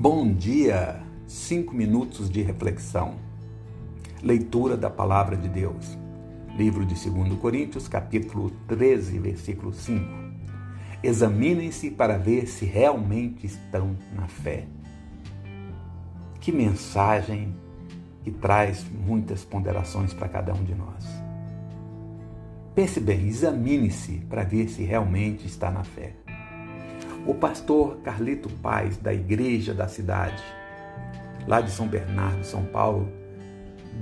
Bom dia! Cinco minutos de reflexão. Leitura da Palavra de Deus. Livro de 2 Coríntios, capítulo 13, versículo 5. Examinem-se para ver se realmente estão na fé. Que mensagem que traz muitas ponderações para cada um de nós. Pense bem, examine-se para ver se realmente está na fé. O pastor Carlito Paz, da igreja da cidade, lá de São Bernardo, São Paulo,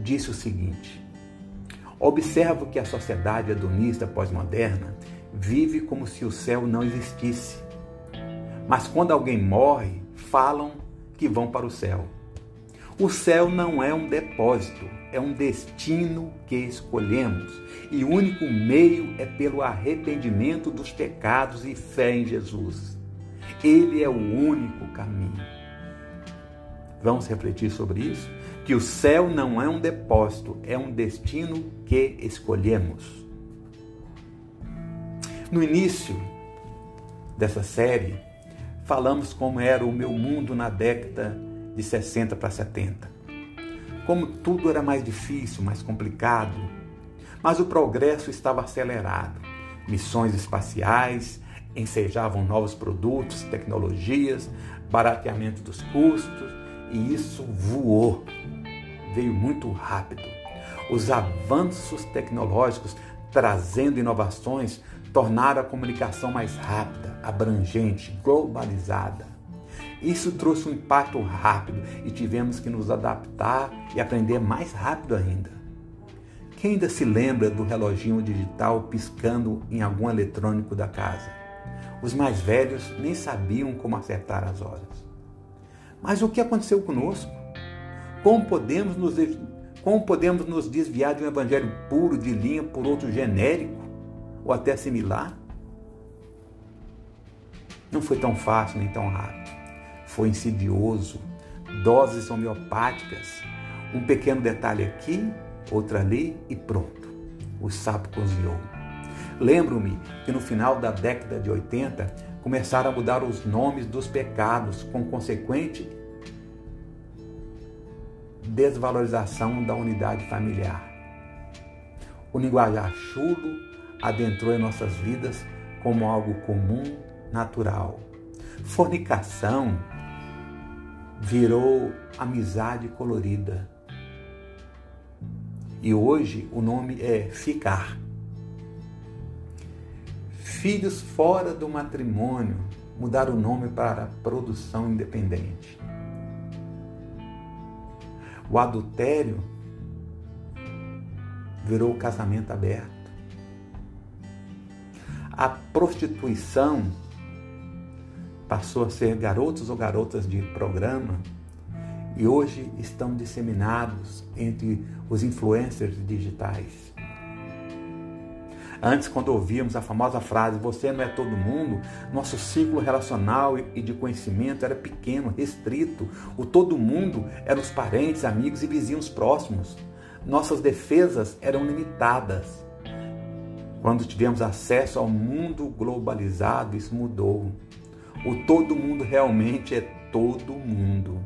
disse o seguinte: Observo que a sociedade hedonista pós-moderna vive como se o céu não existisse. Mas quando alguém morre, falam que vão para o céu. O céu não é um depósito, é um destino que escolhemos, e o único meio é pelo arrependimento dos pecados e fé em Jesus. Ele é o único caminho. Vamos refletir sobre isso? Que o céu não é um depósito, é um destino que escolhemos. No início dessa série, falamos como era o meu mundo na década de 60 para 70. Como tudo era mais difícil, mais complicado, mas o progresso estava acelerado. Missões espaciais, ensejavam novos produtos, tecnologias, barateamento dos custos, e isso voou. Veio muito rápido. Os avanços tecnológicos trazendo inovações tornaram a comunicação mais rápida, abrangente, globalizada. Isso trouxe um impacto rápido e tivemos que nos adaptar e aprender mais rápido ainda. Quem ainda se lembra do reloginho digital piscando em algum eletrônico da casa? Os mais velhos nem sabiam como acertar as horas. Mas o que aconteceu conosco? Como podemos nos, como podemos nos desviar de um evangelho puro de linha por outro genérico ou até similar? Não foi tão fácil nem tão rápido. Foi insidioso, doses homeopáticas, um pequeno detalhe aqui, outro ali e pronto. O sapo cozinhou. Lembro-me que no final da década de 80 começaram a mudar os nomes dos pecados, com consequente desvalorização da unidade familiar. O linguajar chulo adentrou em nossas vidas como algo comum, natural. Fornicação virou amizade colorida. E hoje o nome é ficar filhos fora do matrimônio mudar o nome para produção independente. O adultério virou casamento aberto. A prostituição passou a ser garotos ou garotas de programa e hoje estão disseminados entre os influencers digitais. Antes, quando ouvíamos a famosa frase Você não é todo mundo, nosso ciclo relacional e de conhecimento era pequeno, restrito. O todo mundo eram os parentes, amigos e vizinhos próximos. Nossas defesas eram limitadas. Quando tivemos acesso ao mundo globalizado, isso mudou. O todo mundo realmente é todo mundo.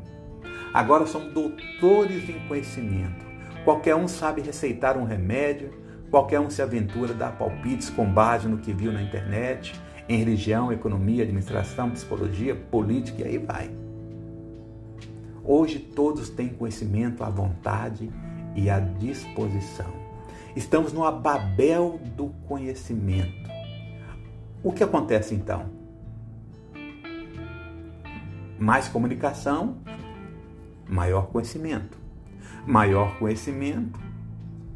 Agora somos doutores em conhecimento. Qualquer um sabe receitar um remédio, Qualquer um se aventura dar palpites com base no que viu na internet, em religião, economia, administração, psicologia, política e aí vai. Hoje todos têm conhecimento à vontade e à disposição. Estamos no ababel do conhecimento. O que acontece então? Mais comunicação, maior conhecimento. Maior conhecimento,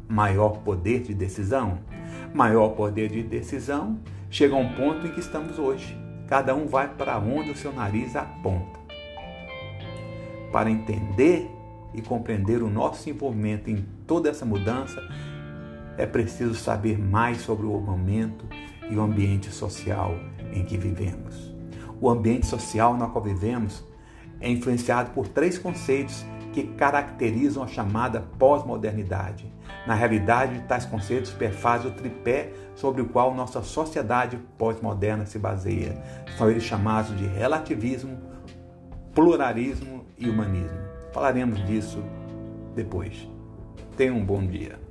maior poder de decisão? Maior poder de decisão chega a um ponto em que estamos hoje. Cada um vai para onde o seu nariz aponta. Para entender e compreender o nosso envolvimento em toda essa mudança, é preciso saber mais sobre o momento e o ambiente social em que vivemos. O ambiente social no qual vivemos é influenciado por três conceitos que caracterizam a chamada pós-modernidade. Na realidade, tais conceitos perfazem o tripé sobre o qual nossa sociedade pós-moderna se baseia. São eles chamados de relativismo, pluralismo e humanismo. Falaremos disso depois. Tenha um bom dia.